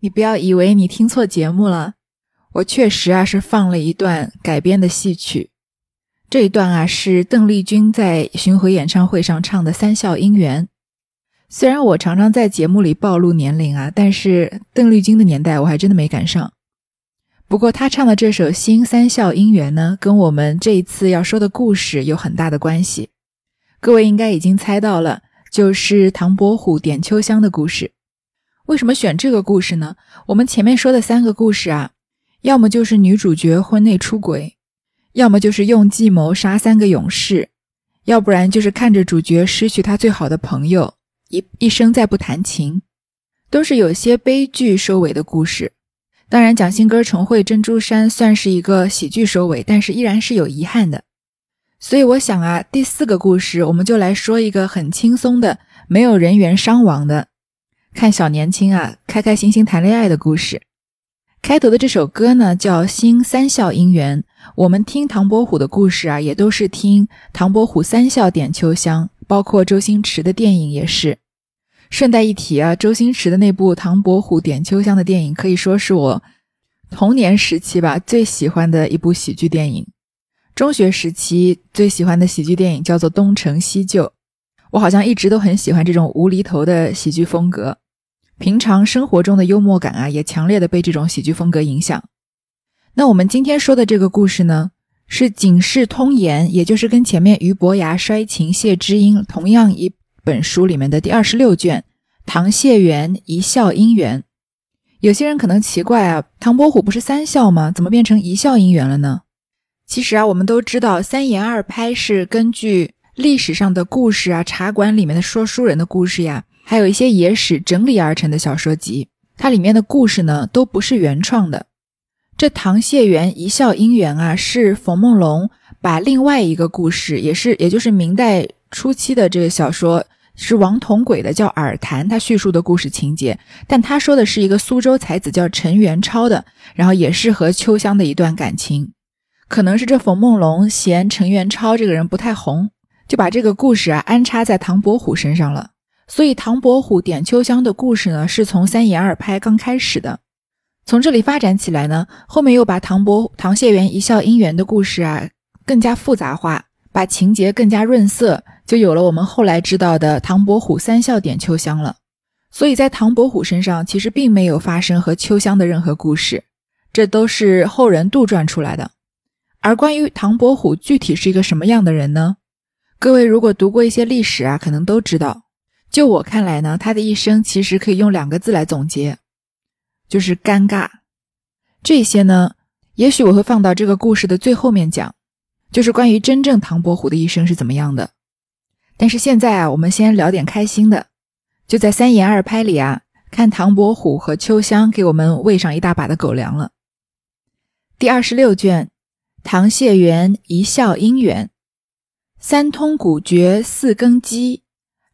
你不要以为你听错节目了，我确实啊是放了一段改编的戏曲。这一段啊是邓丽君在巡回演唱会上唱的《三笑姻缘》。虽然我常常在节目里暴露年龄啊，但是邓丽君的年代我还真的没赶上。不过她唱的这首《新三笑姻缘》呢，跟我们这一次要说的故事有很大的关系。各位应该已经猜到了，就是唐伯虎点秋香的故事。为什么选这个故事呢？我们前面说的三个故事啊，要么就是女主角婚内出轨，要么就是用计谋杀三个勇士，要不然就是看着主角失去他最好的朋友，一一生再不弹琴，都是有些悲剧收尾的故事。当然，蒋欣歌重会珍珠山算是一个喜剧收尾，但是依然是有遗憾的。所以我想啊，第四个故事我们就来说一个很轻松的，没有人员伤亡的。看小年轻啊，开开心心谈恋爱的故事。开头的这首歌呢，叫《新三笑姻缘》。我们听唐伯虎的故事啊，也都是听唐伯虎三笑点秋香，包括周星驰的电影也是。顺带一提啊，周星驰的那部《唐伯虎点秋香》的电影，可以说是我童年时期吧最喜欢的一部喜剧电影。中学时期最喜欢的喜剧电影叫做《东成西就》。我好像一直都很喜欢这种无厘头的喜剧风格。平常生活中的幽默感啊，也强烈的被这种喜剧风格影响。那我们今天说的这个故事呢，是《警世通言》，也就是跟前面俞伯牙摔琴谢知音同样一本书里面的第二十六卷《唐谢元一笑姻缘》。有些人可能奇怪啊，唐伯虎不是三笑吗？怎么变成一笑姻缘了呢？其实啊，我们都知道三言二拍是根据历史上的故事啊，茶馆里面的说书人的故事呀。还有一些野史整理而成的小说集，它里面的故事呢都不是原创的。这唐谢元一笑姻缘啊，是冯梦龙把另外一个故事，也是也就是明代初期的这个小说，是王同轨的叫《耳谈》，他叙述的故事情节。但他说的是一个苏州才子叫陈元超的，然后也是和秋香的一段感情。可能是这冯梦龙嫌陈元超这个人不太红，就把这个故事啊安插在唐伯虎身上了。所以，唐伯虎点秋香的故事呢，是从三言二拍刚开始的，从这里发展起来呢，后面又把唐伯唐谢元一笑姻缘的故事啊更加复杂化，把情节更加润色，就有了我们后来知道的唐伯虎三笑点秋香了。所以在唐伯虎身上，其实并没有发生和秋香的任何故事，这都是后人杜撰出来的。而关于唐伯虎具体是一个什么样的人呢？各位如果读过一些历史啊，可能都知道。就我看来呢，他的一生其实可以用两个字来总结，就是尴尬。这些呢，也许我会放到这个故事的最后面讲，就是关于真正唐伯虎的一生是怎么样的。但是现在啊，我们先聊点开心的，就在三言二拍里啊，看唐伯虎和秋香给我们喂上一大把的狗粮了。第二十六卷《唐谢元一笑姻缘》，三通古绝四更鸡。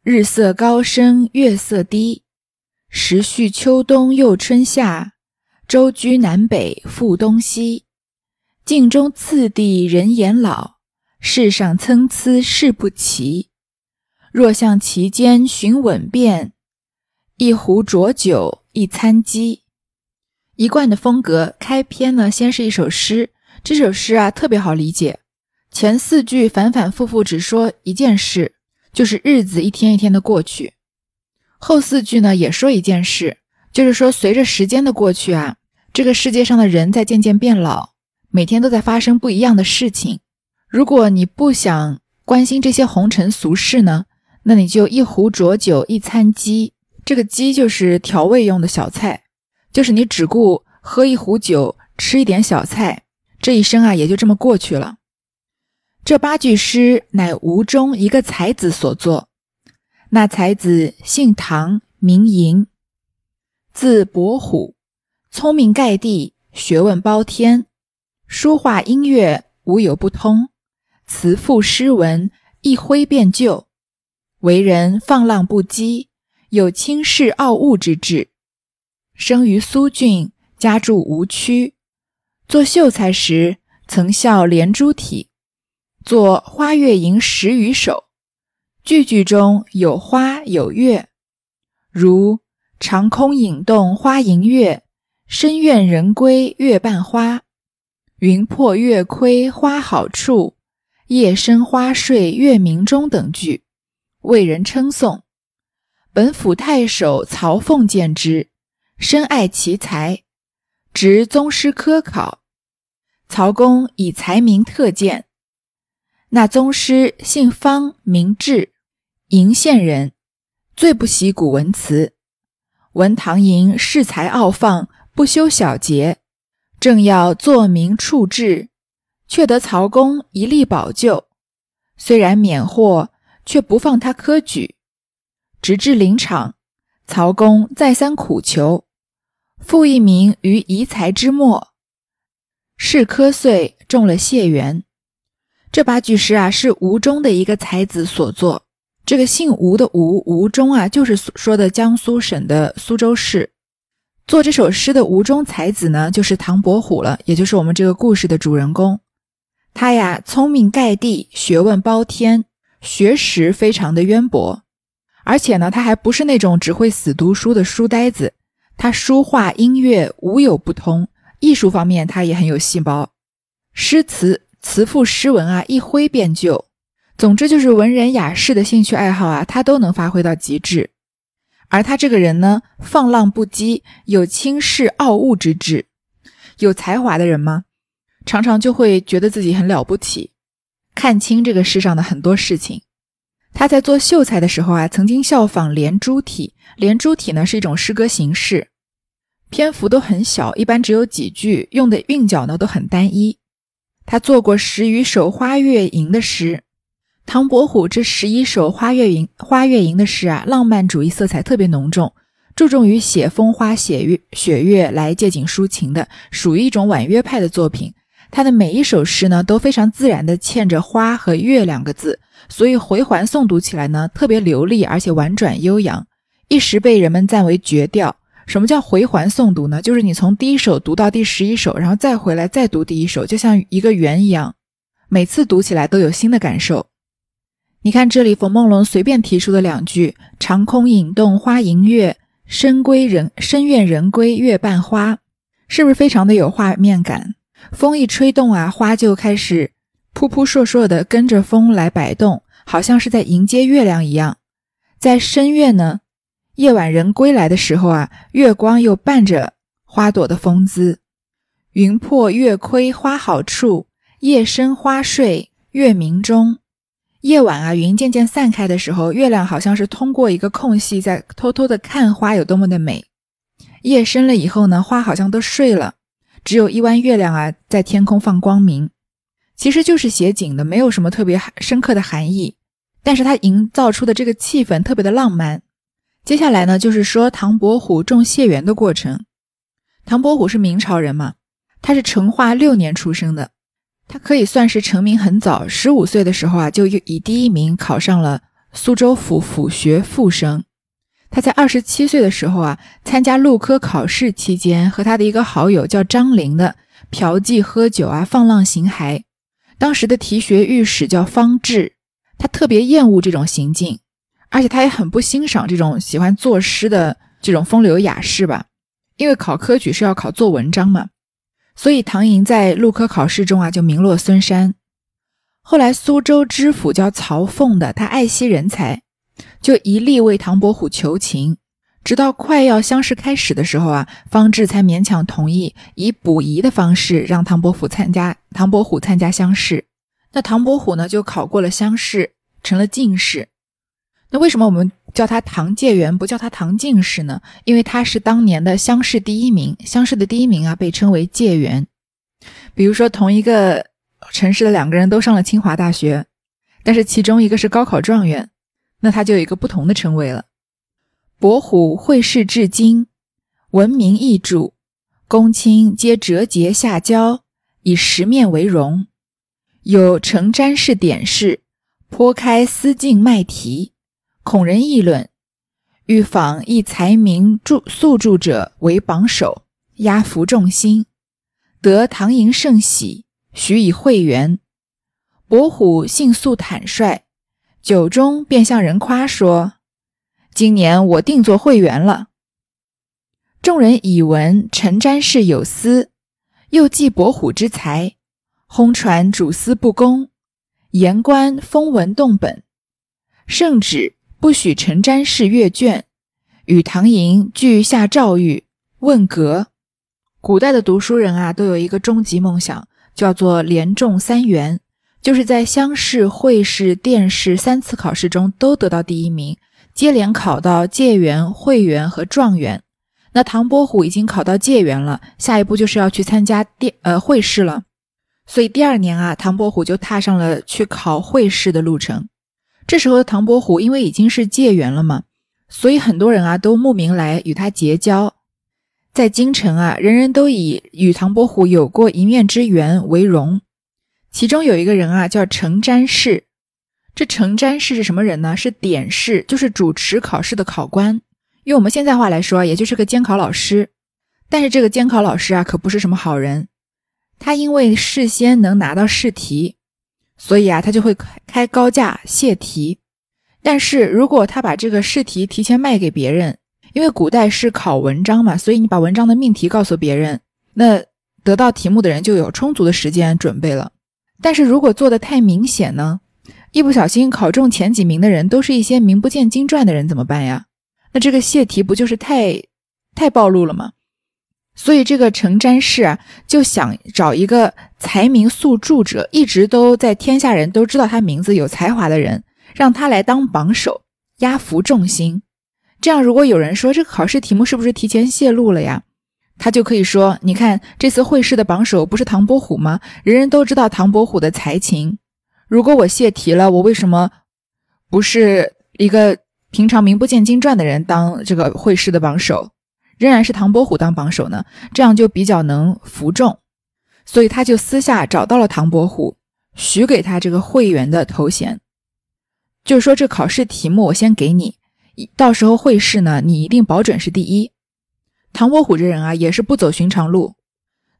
日色高升，月色低，时序秋冬又春夏，周居南北复东西。镜中次第人言老，世上参差事不齐。若向其间寻稳便，一壶浊酒一餐鸡。一贯的风格，开篇呢，先是一首诗。这首诗啊，特别好理解，前四句反反复复只说一件事。就是日子一天一天的过去，后四句呢也说一件事，就是说随着时间的过去啊，这个世界上的人在渐渐变老，每天都在发生不一样的事情。如果你不想关心这些红尘俗事呢，那你就一壶浊酒一餐鸡，这个鸡就是调味用的小菜，就是你只顾喝一壶酒，吃一点小菜，这一生啊也就这么过去了。这八句诗乃吴中一个才子所作。那才子姓唐，名寅，字伯虎，聪明盖地，学问包天，书画音乐无有不通，词赋诗文一挥便就。为人放浪不羁，有轻视傲物之志。生于苏郡，家住吴区。做秀才时，曾效连珠体。作《花月吟》十余首，句句中有花有月，如“长空影动花迎月，深院人归月半花。云破月亏花好处，夜深花睡月明中”等句，为人称颂。本府太守曹凤见之，深爱其才，执宗师科考。曹公以才名特荐。那宗师姓方，名志，鄞县人，最不习古文辞。闻唐寅恃才傲放，不修小节，正要作名处志，却得曹公一力保救。虽然免祸，却不放他科举。直至临场，曹公再三苦求，复一名于遗才之末。是科遂中了解元。这八句诗啊，是吴中的一个才子所作。这个姓吴的吴吴中啊，就是说的江苏省的苏州市。做这首诗的吴中才子呢，就是唐伯虎了，也就是我们这个故事的主人公。他呀，聪明盖地，学问包天，学识非常的渊博。而且呢，他还不是那种只会死读书的书呆子，他书画音乐无有不通，艺术方面他也很有细胞，诗词。词赋诗文啊，一挥便就。总之就是文人雅士的兴趣爱好啊，他都能发挥到极致。而他这个人呢，放浪不羁，有轻视傲物之志。有才华的人吗？常常就会觉得自己很了不起，看清这个世上的很多事情。他在做秀才的时候啊，曾经效仿连珠体。连珠体呢是一种诗歌形式，篇幅都很小，一般只有几句，用的韵脚呢都很单一。他做过十余首《花月吟》的诗，唐伯虎这十一首《花月吟》《花月吟》的诗啊，浪漫主义色彩特别浓重，注重于写风花、写月、雪月来借景抒情的，属于一种婉约派的作品。他的每一首诗呢，都非常自然地嵌着“花”和“月”两个字，所以回环诵读起来呢，特别流利，而且婉转悠扬，一时被人们赞为绝调。什么叫回环诵读呢？就是你从第一首读到第十一首，然后再回来再读第一首，就像一个圆一样，每次读起来都有新的感受。你看这里，冯梦龙随便提出的两句：“长空影动花迎月，深归人深院人归月半花”，是不是非常的有画面感？风一吹动啊，花就开始扑扑烁烁的跟着风来摆动，好像是在迎接月亮一样。在深院呢？夜晚人归来的时候啊，月光又伴着花朵的风姿。云破月亏花好处，夜深花睡月明中。夜晚啊，云渐渐散开的时候，月亮好像是通过一个空隙在偷偷的看花有多么的美。夜深了以后呢，花好像都睡了，只有一弯月亮啊在天空放光明。其实就是写景的，没有什么特别深刻的含义，但是它营造出的这个气氛特别的浪漫。接下来呢，就是说唐伯虎中解元的过程。唐伯虎是明朝人嘛，他是成化六年出生的，他可以算是成名很早，十五岁的时候啊，就以第一名考上了苏州府府学副生。他在二十七岁的时候啊，参加录科考试期间，和他的一个好友叫张陵的嫖妓喝酒啊，放浪形骸。当时的提学御史叫方志，他特别厌恶这种行径。而且他也很不欣赏这种喜欢作诗的这种风流雅士吧，因为考科举是要考做文章嘛，所以唐寅在录科考试中啊就名落孙山。后来苏州知府叫曹凤的，他爱惜人才，就一力为唐伯虎求情，直到快要乡试开始的时候啊，方志才勉强同意以补遗的方式让唐伯虎参加唐伯虎参加乡试。那唐伯虎呢就考过了乡试，成了进士。那为什么我们叫他唐介元，不叫他唐进士呢？因为他是当年的乡试第一名，乡试的第一名啊，被称为介元。比如说，同一个城市的两个人都上了清华大学，但是其中一个是高考状元，那他就有一个不同的称谓了。伯虎会试至今，闻名易著，公卿皆折节下交，以十面为荣。有成詹氏典士，颇开私进卖题，恐人议论，欲访一才名著宿著者为榜首，压服众心。得唐寅盛喜，许以会员。伯虎性素坦率，酒中便向人夸说：“今年我定做会员了。”众人以闻陈瞻氏有私，又记伯虎之才。轰传主司不公，言官封文动本，圣旨不许陈詹氏阅卷，与唐寅俱下诏谕问阁。古代的读书人啊，都有一个终极梦想，叫做连中三元，就是在乡试、会试、殿试三次考试中都得到第一名，接连考到解元、会元和状元。那唐伯虎已经考到解元了，下一步就是要去参加殿呃会试了。所以第二年啊，唐伯虎就踏上了去考会试的路程。这时候的唐伯虎因为已经是解元了嘛，所以很多人啊都慕名来与他结交。在京城啊，人人都以与唐伯虎有过一面之缘为荣。其中有一个人啊叫程詹氏，这程詹氏是什么人呢？是典试，就是主持考试的考官。用我们现在话来说，也就是个监考老师。但是这个监考老师啊，可不是什么好人。他因为事先能拿到试题，所以啊，他就会开高价泄题。但是如果他把这个试题提前卖给别人，因为古代是考文章嘛，所以你把文章的命题告诉别人，那得到题目的人就有充足的时间准备了。但是如果做的太明显呢，一不小心考中前几名的人都是一些名不见经传的人，怎么办呀？那这个泄题不就是太太暴露了吗？所以这个程詹氏啊，就想找一个才名宿著者，一直都在天下人都知道他名字有才华的人，让他来当榜首，压服众心。这样，如果有人说这个考试题目是不是提前泄露了呀？他就可以说：你看这次会试的榜首不是唐伯虎吗？人人都知道唐伯虎的才情。如果我泄题了，我为什么不是一个平常名不见经传的人当这个会试的榜首？仍然是唐伯虎当榜首呢，这样就比较能服众，所以他就私下找到了唐伯虎，许给他这个会员的头衔，就是说这考试题目我先给你，到时候会试呢，你一定保准是第一。唐伯虎这人啊，也是不走寻常路，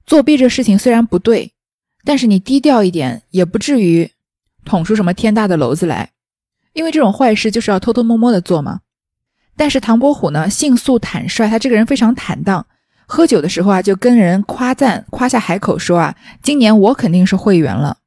作弊这事情虽然不对，但是你低调一点，也不至于捅出什么天大的篓子来，因为这种坏事就是要偷偷摸摸的做嘛。但是唐伯虎呢，性素坦率，他这个人非常坦荡。喝酒的时候啊，就跟人夸赞，夸下海口说啊，今年我肯定是会员了。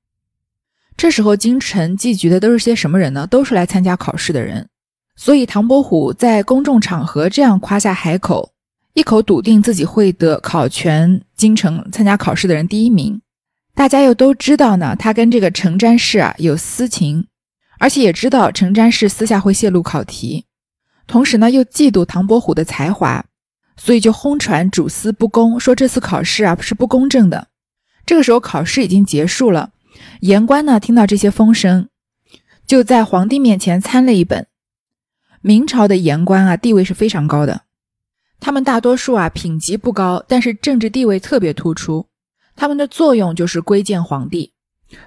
这时候京城妓局的都是些什么人呢？都是来参加考试的人。所以唐伯虎在公众场合这样夸下海口，一口笃定自己会得考全京城参加考试的人第一名。大家又都知道呢，他跟这个程詹氏啊有私情，而且也知道程詹氏私下会泄露考题。同时呢，又嫉妒唐伯虎的才华，所以就轰传主司不公，说这次考试啊是不公正的。这个时候考试已经结束了，言官呢听到这些风声，就在皇帝面前参了一本。明朝的言官啊地位是非常高的，他们大多数啊品级不高，但是政治地位特别突出，他们的作用就是规谏皇帝，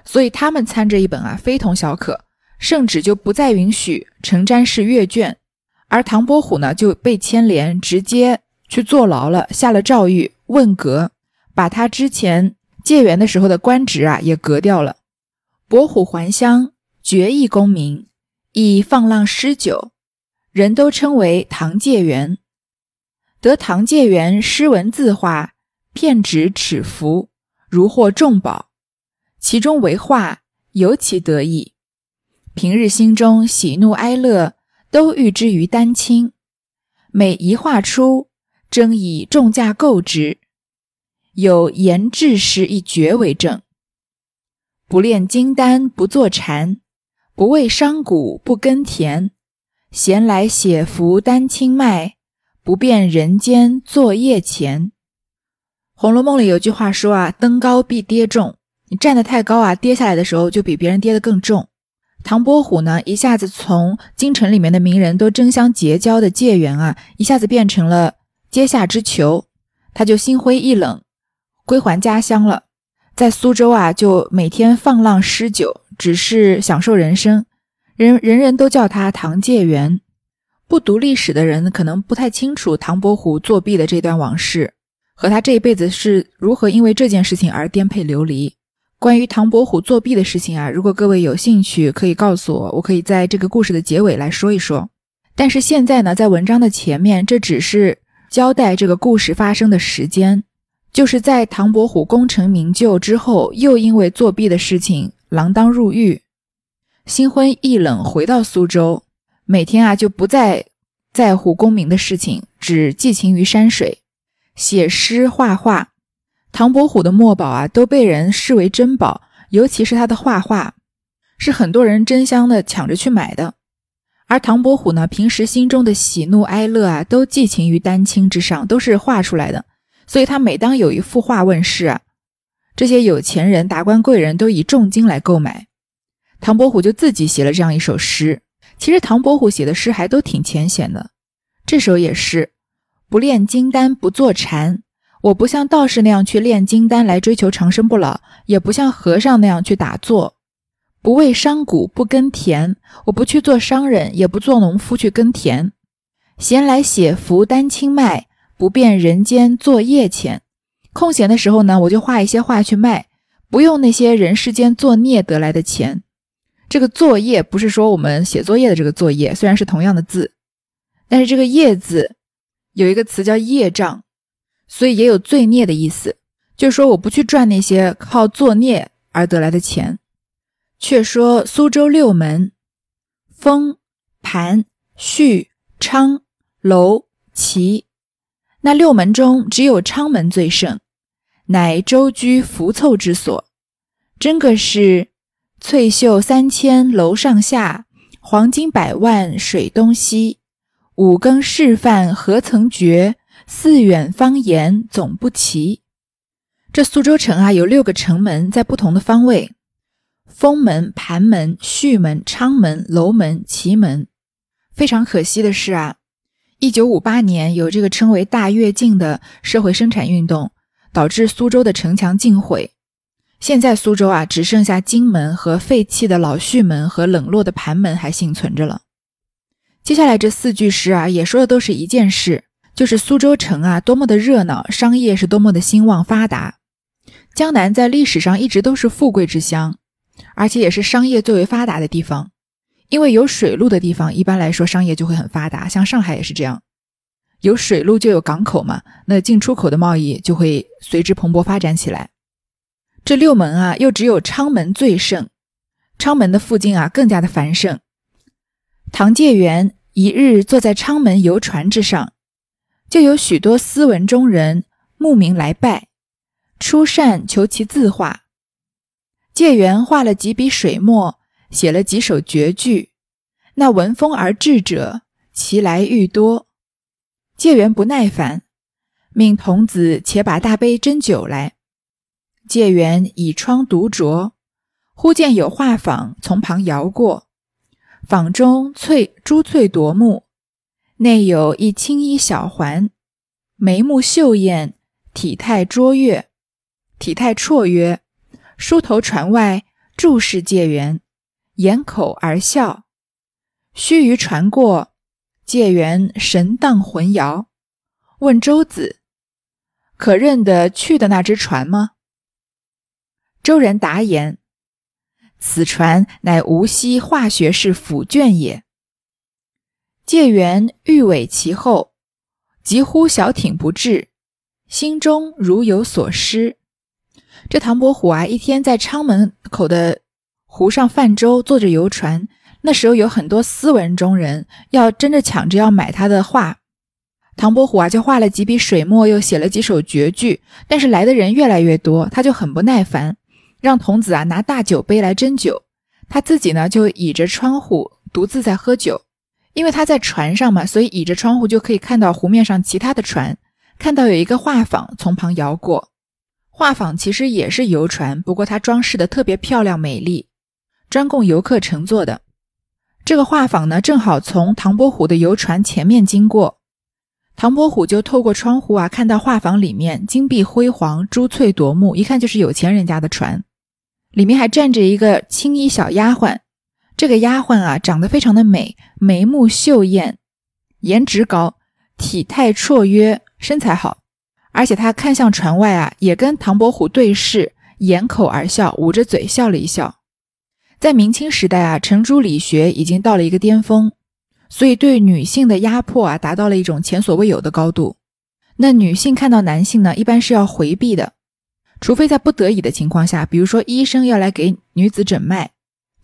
所以他们参这一本啊非同小可。圣旨就不再允许程詹氏阅卷。而唐伯虎呢，就被牵连，直接去坐牢了，下了诏狱问革，把他之前解元的时候的官职啊也革掉了。伯虎还乡，绝艺功名，以放浪诗酒，人都称为唐解元。得唐解元诗文字画，片纸尺幅，如获重宝，其中为画，尤其得意。平日心中喜怒哀乐。都寓之于丹青，每一画出，争以重价购之。有言志诗一绝为证：不炼金丹不坐禅，不为商贾不耕田。闲来写幅丹青卖，不辨人间作业钱。《红楼梦》里有句话说啊：“登高必跌重”，你站得太高啊，跌下来的时候就比别人跌得更重。唐伯虎呢，一下子从京城里面的名人都争相结交的解元啊，一下子变成了阶下之囚，他就心灰意冷，归还家乡了。在苏州啊，就每天放浪诗酒，只是享受人生。人人人都叫他唐介元。不读历史的人可能不太清楚唐伯虎作弊的这段往事，和他这一辈子是如何因为这件事情而颠沛流离。关于唐伯虎作弊的事情啊，如果各位有兴趣，可以告诉我，我可以在这个故事的结尾来说一说。但是现在呢，在文章的前面，这只是交代这个故事发生的时间，就是在唐伯虎功成名就之后，又因为作弊的事情锒铛入狱，心灰意冷，回到苏州，每天啊就不再在乎功名的事情，只寄情于山水，写诗画画。唐伯虎的墨宝啊，都被人视为珍宝，尤其是他的画画，是很多人争相的抢着去买的。而唐伯虎呢，平时心中的喜怒哀乐啊，都寄情于丹青之上，都是画出来的。所以他每当有一幅画问世啊，这些有钱人、达官贵人都以重金来购买。唐伯虎就自己写了这样一首诗。其实唐伯虎写的诗还都挺浅显的，这首也是不炼金丹不坐禅。我不像道士那样去炼金丹来追求长生不老，也不像和尚那样去打坐，不为商贾不耕田。我不去做商人，也不做农夫去耕田。闲来写幅丹青卖，不便人间作业钱。空闲的时候呢，我就画一些画去卖，不用那些人世间作孽得来的钱。这个作业不是说我们写作业的这个作业，虽然是同样的字，但是这个业字有一个词叫业障。所以也有罪孽的意思，就是说我不去赚那些靠作孽而得来的钱。却说苏州六门，丰、盘、胥、昌、楼、齐，那六门中只有昌门最盛，乃周居浮凑之所。真个是翠袖三千楼上下，黄金百万水东西。五更示范何曾觉？四远方言总不齐。这苏州城啊，有六个城门，在不同的方位：封门、盘门、胥门、昌门、楼门、祁门。非常可惜的是啊，一九五八年有这个称为“大跃进”的社会生产运动，导致苏州的城墙尽毁。现在苏州啊，只剩下金门和废弃的老胥门和冷落的盘门还幸存着了。接下来这四句诗啊，也说的都是一件事。就是苏州城啊，多么的热闹，商业是多么的兴旺发达。江南在历史上一直都是富贵之乡，而且也是商业最为发达的地方。因为有水路的地方，一般来说商业就会很发达，像上海也是这样，有水路就有港口嘛，那进出口的贸易就会随之蓬勃发展起来。这六门啊，又只有昌门最盛，昌门的附近啊更加的繁盛。唐介元一日坐在昌门游船之上。就有许多斯文中人慕名来拜，出善求其字画。介元画了几笔水墨，写了几首绝句。那闻风而至者，其来愈多。介元不耐烦，命童子且把大杯斟酒来。介元倚窗独酌，忽见有画舫从旁摇过，舫中翠珠翠夺目。内有一青衣小环，眉目秀艳，体态卓越，体态绰约，梳头船外注视介元，掩口而笑。须臾船过，介元神荡魂摇，问周子：“可认得去的那只船吗？”周人答言：“此船乃无锡化学士府卷也。”介元欲尾其后，急呼小艇不至，心中如有所失。这唐伯虎啊，一天在昌门口的湖上泛舟，坐着游船。那时候有很多斯文中人要争着抢着要买他的画。唐伯虎啊，就画了几笔水墨，又写了几首绝句。但是来的人越来越多，他就很不耐烦，让童子啊拿大酒杯来斟酒，他自己呢就倚着窗户独自在喝酒。因为他在船上嘛，所以倚着窗户就可以看到湖面上其他的船，看到有一个画舫从旁摇过。画舫其实也是游船，不过它装饰的特别漂亮美丽，专供游客乘坐的。这个画舫呢，正好从唐伯虎的游船前面经过，唐伯虎就透过窗户啊，看到画舫里面金碧辉煌、珠翠夺目，一看就是有钱人家的船。里面还站着一个青衣小丫鬟，这个丫鬟啊，长得非常的美，眉目秀艳，颜值高，体态绰约，身材好，而且她看向船外啊，也跟唐伯虎对视，掩口而笑，捂着嘴笑了一笑。在明清时代啊，程朱理学已经到了一个巅峰，所以对女性的压迫啊，达到了一种前所未有的高度。那女性看到男性呢，一般是要回避的，除非在不得已的情况下，比如说医生要来给女子诊脉，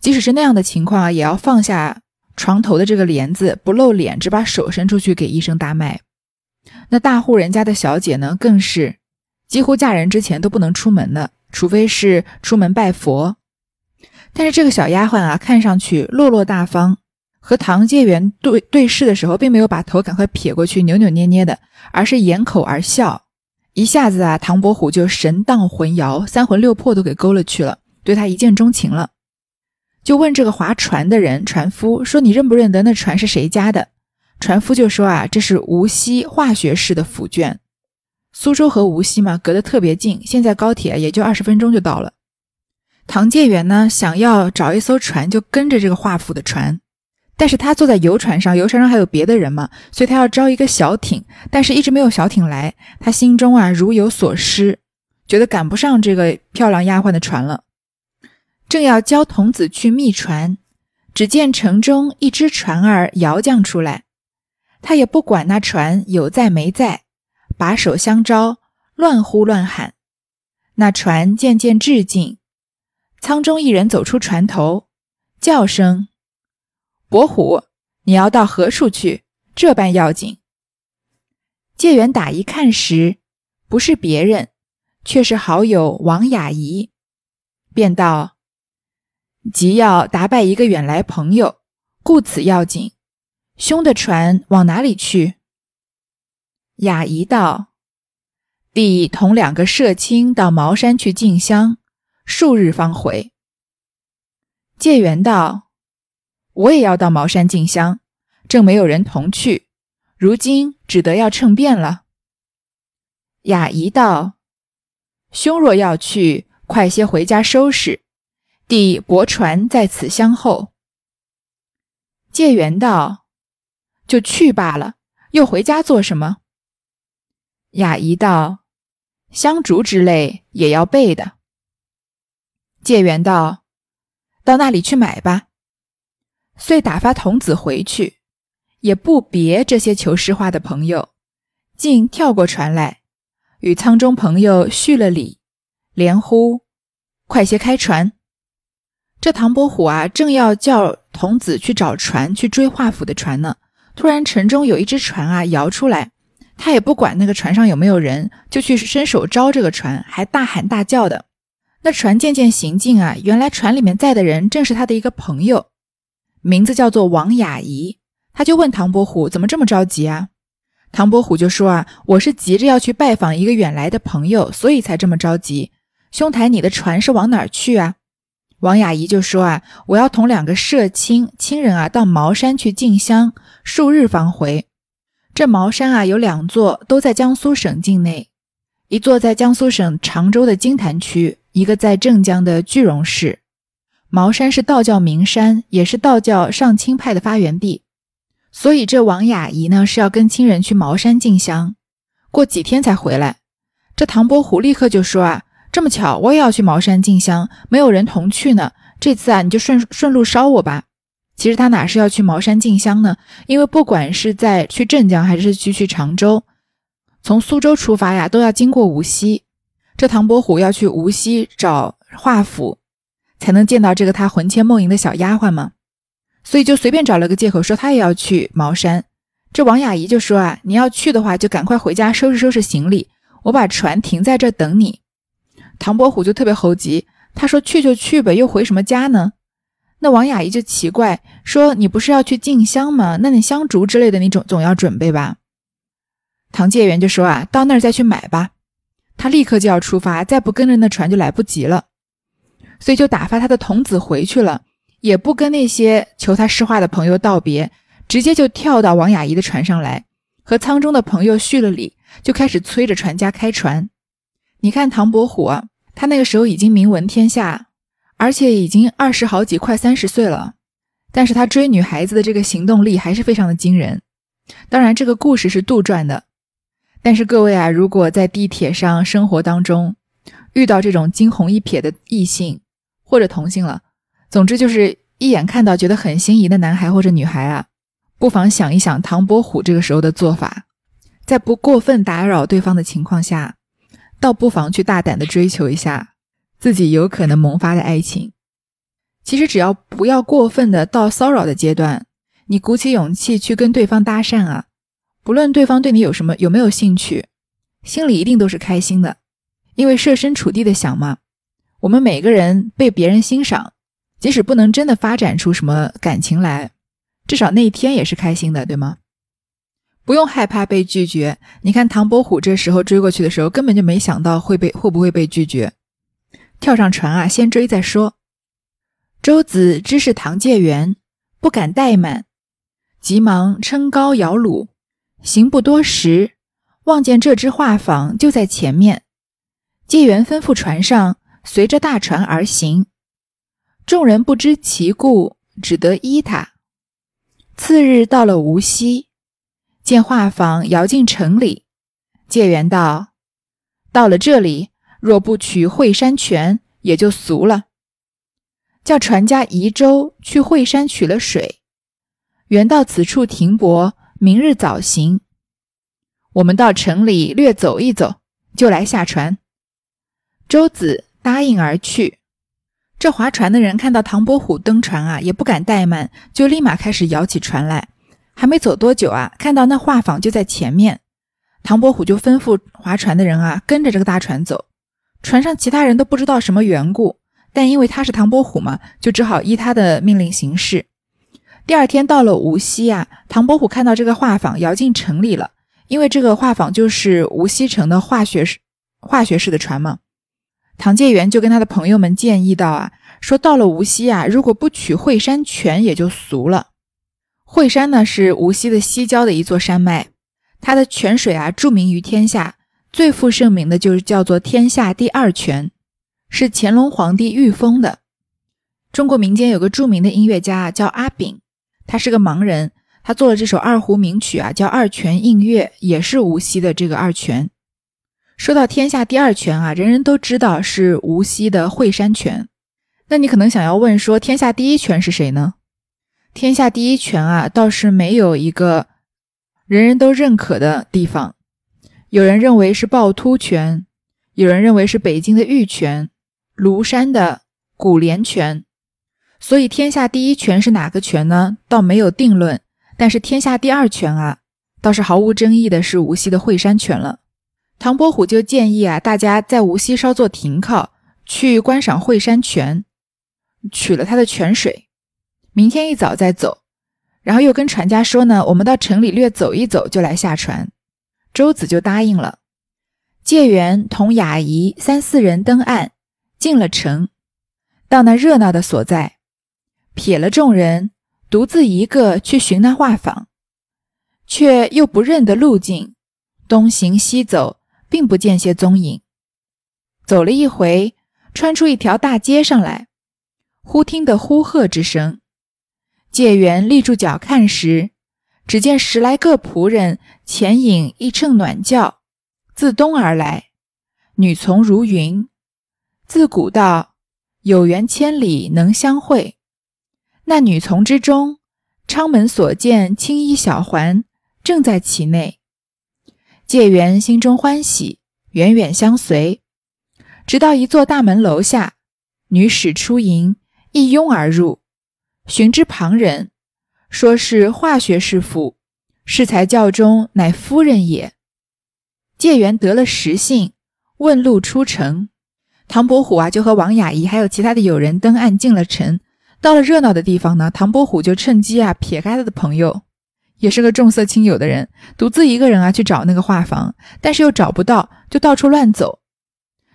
即使是那样的情况啊，也要放下床头的这个帘子，不露脸，只把手伸出去给医生搭脉。那大户人家的小姐呢，更是几乎嫁人之前都不能出门的，除非是出门拜佛。但是这个小丫鬟啊，看上去落落大方，和唐介元对对视的时候，并没有把头赶快撇过去，扭扭捏捏的，而是掩口而笑。一下子啊，唐伯虎就神荡魂摇，三魂六魄都给勾了去了，对他一见钟情了，就问这个划船的人船夫说：“你认不认得那船是谁家的？”船夫就说：“啊，这是无锡化学式的府卷。苏州和无锡嘛，隔得特别近，现在高铁也就二十分钟就到了。”唐介元呢，想要找一艘船，就跟着这个华府的船。但是他坐在游船上，游船上还有别的人嘛，所以他要招一个小艇，但是一直没有小艇来。他心中啊如有所失，觉得赶不上这个漂亮丫鬟的船了。正要教童子去觅船，只见城中一只船儿摇将出来，他也不管那船有在没在，把手相招，乱呼乱喊。那船渐渐至近。舱中一人走出船头，叫声：“伯虎，你要到何处去？这般要紧。”介元打一看时，不是别人，却是好友王雅仪，便道：“即要打败一个远来朋友，故此要紧。兄的船往哪里去？”雅仪道：“弟同两个社亲到茅山去进香。”数日方回。介元道：“我也要到茅山进香，正没有人同去，如今只得要趁便了。”雅仪道：“兄若要去，快些回家收拾，弟泊船在此相候。”介元道：“就去罢了，又回家做什么？”雅仪道：“香烛之类也要备的。”介元道：“到那里去买吧。”遂打发童子回去，也不别这些求诗画的朋友，竟跳过船来，与舱中朋友叙了礼，连呼：“快些开船！”这唐伯虎啊，正要叫童子去找船，去追华府的船呢。突然城中有一只船啊摇出来，他也不管那个船上有没有人，就去伸手招这个船，还大喊大叫的。那船渐渐行进啊，原来船里面载的人正是他的一个朋友，名字叫做王雅仪。他就问唐伯虎怎么这么着急啊？唐伯虎就说啊，我是急着要去拜访一个远来的朋友，所以才这么着急。兄台，你的船是往哪儿去啊？王雅怡就说啊，我要同两个社亲亲人啊到茅山去进香，数日方回。这茅山啊有两座，都在江苏省境内，一座在江苏省常州的金坛区。一个在镇江的句容市，茅山是道教名山，也是道教上清派的发源地。所以这王雅怡呢是要跟亲人去茅山进香，过几天才回来。这唐伯虎立刻就说啊，这么巧，我也要去茅山进香，没有人同去呢。这次啊，你就顺顺路捎我吧。其实他哪是要去茅山进香呢？因为不管是在去镇江还是去去常州，从苏州出发呀，都要经过无锡。这唐伯虎要去无锡找华府，才能见到这个他魂牵梦萦的小丫鬟吗？所以就随便找了个借口说他也要去茅山。这王雅仪就说啊，你要去的话就赶快回家收拾收拾行李，我把船停在这等你。唐伯虎就特别猴急，他说去就去呗，又回什么家呢？那王雅仪就奇怪说，你不是要去进香吗？那你香烛之类的你总总要准备吧？唐介元就说啊，到那儿再去买吧。他立刻就要出发，再不跟着那船就来不及了，所以就打发他的童子回去了，也不跟那些求他诗画的朋友道别，直接就跳到王雅仪的船上来，和舱中的朋友叙了礼，就开始催着船家开船。你看唐伯虎啊，他那个时候已经名闻天下，而且已经二十好几，快三十岁了。但是他追女孩子的这个行动力还是非常的惊人。当然，这个故事是杜撰的。但是各位啊，如果在地铁上生活当中遇到这种惊鸿一瞥的异性或者同性了，总之就是一眼看到觉得很心仪的男孩或者女孩啊，不妨想一想唐伯虎这个时候的做法，在不过分打扰对方的情况下，倒不妨去大胆的追求一下自己有可能萌发的爱情。其实只要不要过分的到骚扰的阶段，你鼓起勇气去跟对方搭讪啊，不论对方对你有什么有没有兴趣，心里一定都是开心的，因为设身处地的想嘛，我们每个人被别人欣赏，即使不能真的发展出什么感情来，至少那一天也是开心的，对吗？不用害怕被拒绝。你看唐伯虎这时候追过去的时候，根本就没想到会被会不会被拒绝，跳上船啊，先追再说。周子知是唐介元，不敢怠慢，急忙撑篙摇橹，行不多时，望见这只画舫就在前面。介元吩咐船上随着大船而行，众人不知其故，只得依他。次日到了无锡，见画舫摇进城里，介元道：“到了这里，若不取惠山泉，也就俗了。”叫船家移舟去惠山取了水，原到此处停泊，明日早行。我们到城里略走一走，就来下船。周子答应而去。这划船的人看到唐伯虎登船啊，也不敢怠慢，就立马开始摇起船来。还没走多久啊，看到那画舫就在前面，唐伯虎就吩咐划船的人啊，跟着这个大船走。船上其他人都不知道什么缘故。但因为他是唐伯虎嘛，就只好依他的命令行事。第二天到了无锡啊，唐伯虎看到这个画舫摇进城里了，因为这个画舫就是无锡城的化学式化学式的船嘛。唐介元就跟他的朋友们建议道啊，说到了无锡啊，如果不取惠山泉也就俗了。惠山呢是无锡的西郊的一座山脉，它的泉水啊著名于天下，最负盛名的就是叫做天下第二泉。是乾隆皇帝御封的。中国民间有个著名的音乐家叫阿炳，他是个盲人，他做了这首二胡名曲啊，叫《二泉映月》，也是无锡的这个二泉。说到天下第二泉啊，人人都知道是无锡的惠山泉。那你可能想要问说，天下第一泉是谁呢？天下第一泉啊，倒是没有一个人人都认可的地方。有人认为是趵突泉，有人认为是北京的玉泉。庐山的古莲泉，所以天下第一泉是哪个泉呢？倒没有定论。但是天下第二泉啊，倒是毫无争议的是无锡的惠山泉了。唐伯虎就建议啊，大家在无锡稍作停靠，去观赏惠山泉，取了它的泉水，明天一早再走。然后又跟船家说呢，我们到城里略走一走，就来下船。周子就答应了。介元同雅仪三四人登岸。进了城，到那热闹的所在，撇了众人，独自一个去寻那画舫，却又不认得路径，东行西走，并不见些踪影。走了一回，穿出一条大街上来，忽听得呼喝之声。介元立住脚看时，只见十来个仆人前引一乘暖轿，自东而来，女从如云。自古道，有缘千里能相会。那女从之中，昌门所见青衣小环，正在其内。介元心中欢喜，远远相随，直到一座大门楼下，女使出迎，一拥而入。寻之旁人，说是化学师傅，适才教中乃夫人也。介元得了实信，问路出城。唐伯虎啊，就和王雅仪还有其他的友人登岸进了城。到了热闹的地方呢，唐伯虎就趁机啊撇开他的朋友，也是个重色轻友的人，独自一个人啊去找那个画舫，但是又找不到，就到处乱走，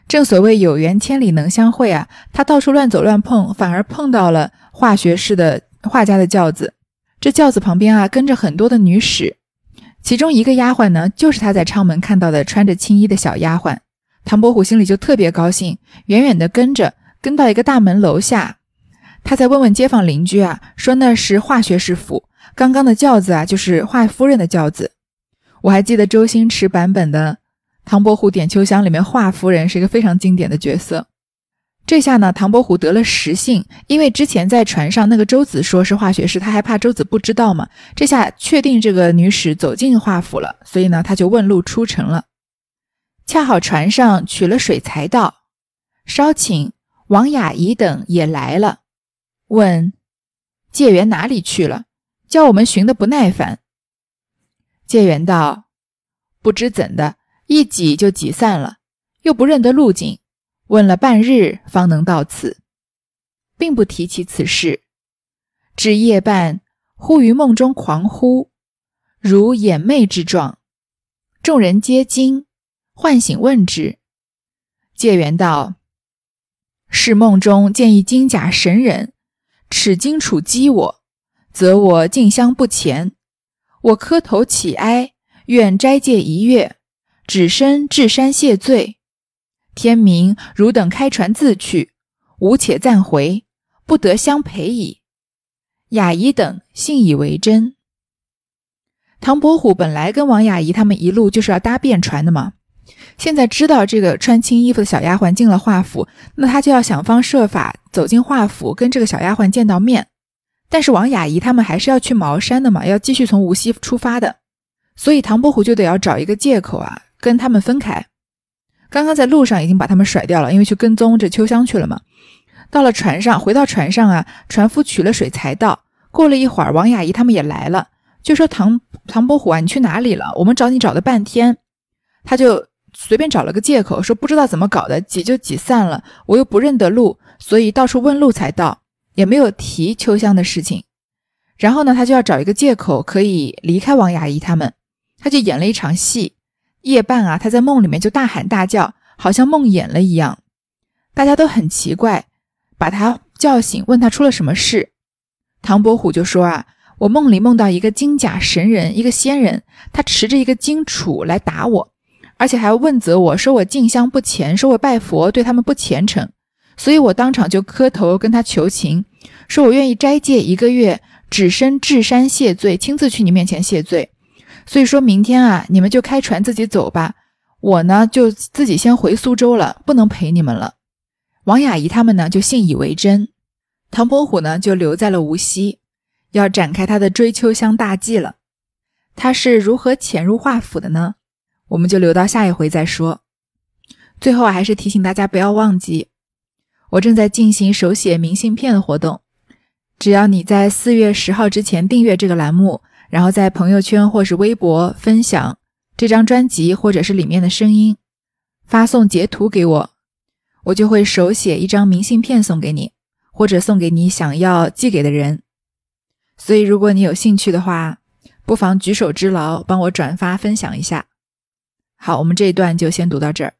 正所谓有缘千里能相会啊，他到处乱走乱碰，反而碰到了化学式的画家的轿子。这轿子旁边啊，跟着很多的女使，其中一个丫鬟呢，就是他在昌门看到的穿着青衣的小丫鬟。唐伯虎心里就特别高兴，远远的跟着，跟到一个大门楼下，他再问问街坊邻居啊，说那是化学式府，刚刚的轿子啊，就是华夫人的轿子。我还记得周星驰版本的《唐伯虎点秋香》里面，华夫人是一个非常经典的角色。这下呢，唐伯虎得了实信，因为之前在船上那个周子说是化学师，他还怕周子不知道嘛。这下确定这个女使走进华府了，所以呢，他就问路出城了。恰好船上取了水才到，稍请王雅仪等也来了，问介元哪里去了，叫我们寻得不耐烦。介元道：“不知怎的，一挤就挤散了，又不认得路径，问了半日方能到此，并不提起此事。至夜半，忽于梦中狂呼，如眼魅之状，众人皆惊。”唤醒问之，介元道：“是梦中见一金甲神人，持金杵击我，则我进香不前。我磕头乞哀，愿斋戒一月，只身至山谢罪。天明汝等开船自去，吾且暂回，不得相陪矣。”雅仪等信以为真。唐伯虎本来跟王雅仪他们一路就是要搭便船的嘛。现在知道这个穿青衣服的小丫鬟进了华府，那他就要想方设法走进华府，跟这个小丫鬟见到面。但是王雅仪他们还是要去茅山的嘛，要继续从无锡出发的，所以唐伯虎就得要找一个借口啊，跟他们分开。刚刚在路上已经把他们甩掉了，因为去跟踪这秋香去了嘛。到了船上，回到船上啊，船夫取了水才到。过了一会儿，王雅仪他们也来了，就说唐唐伯虎啊，你去哪里了？我们找你找了半天，他就。随便找了个借口说不知道怎么搞的，挤就挤散了。我又不认得路，所以到处问路才到，也没有提秋香的事情。然后呢，他就要找一个借口可以离开王雅仪他们，他就演了一场戏。夜半啊，他在梦里面就大喊大叫，好像梦魇了一样。大家都很奇怪，把他叫醒，问他出了什么事。唐伯虎就说啊，我梦里梦到一个金甲神人，一个仙人，他持着一个金杵来打我。而且还问责我说我进香不虔，说我拜佛对他们不虔诚，所以我当场就磕头跟他求情，说我愿意斋戒一个月，只身至山谢罪，亲自去你面前谢罪。所以说明天啊，你们就开船自己走吧，我呢就自己先回苏州了，不能陪你们了。王雅怡他们呢就信以为真，唐伯虎呢就留在了无锡，要展开他的追秋香大计了。他是如何潜入华府的呢？我们就留到下一回再说。最后还是提醒大家不要忘记，我正在进行手写明信片的活动。只要你在四月十号之前订阅这个栏目，然后在朋友圈或是微博分享这张专辑或者是里面的声音，发送截图给我，我就会手写一张明信片送给你，或者送给你想要寄给的人。所以如果你有兴趣的话，不妨举手之劳，帮我转发分享一下。好，我们这一段就先读到这儿。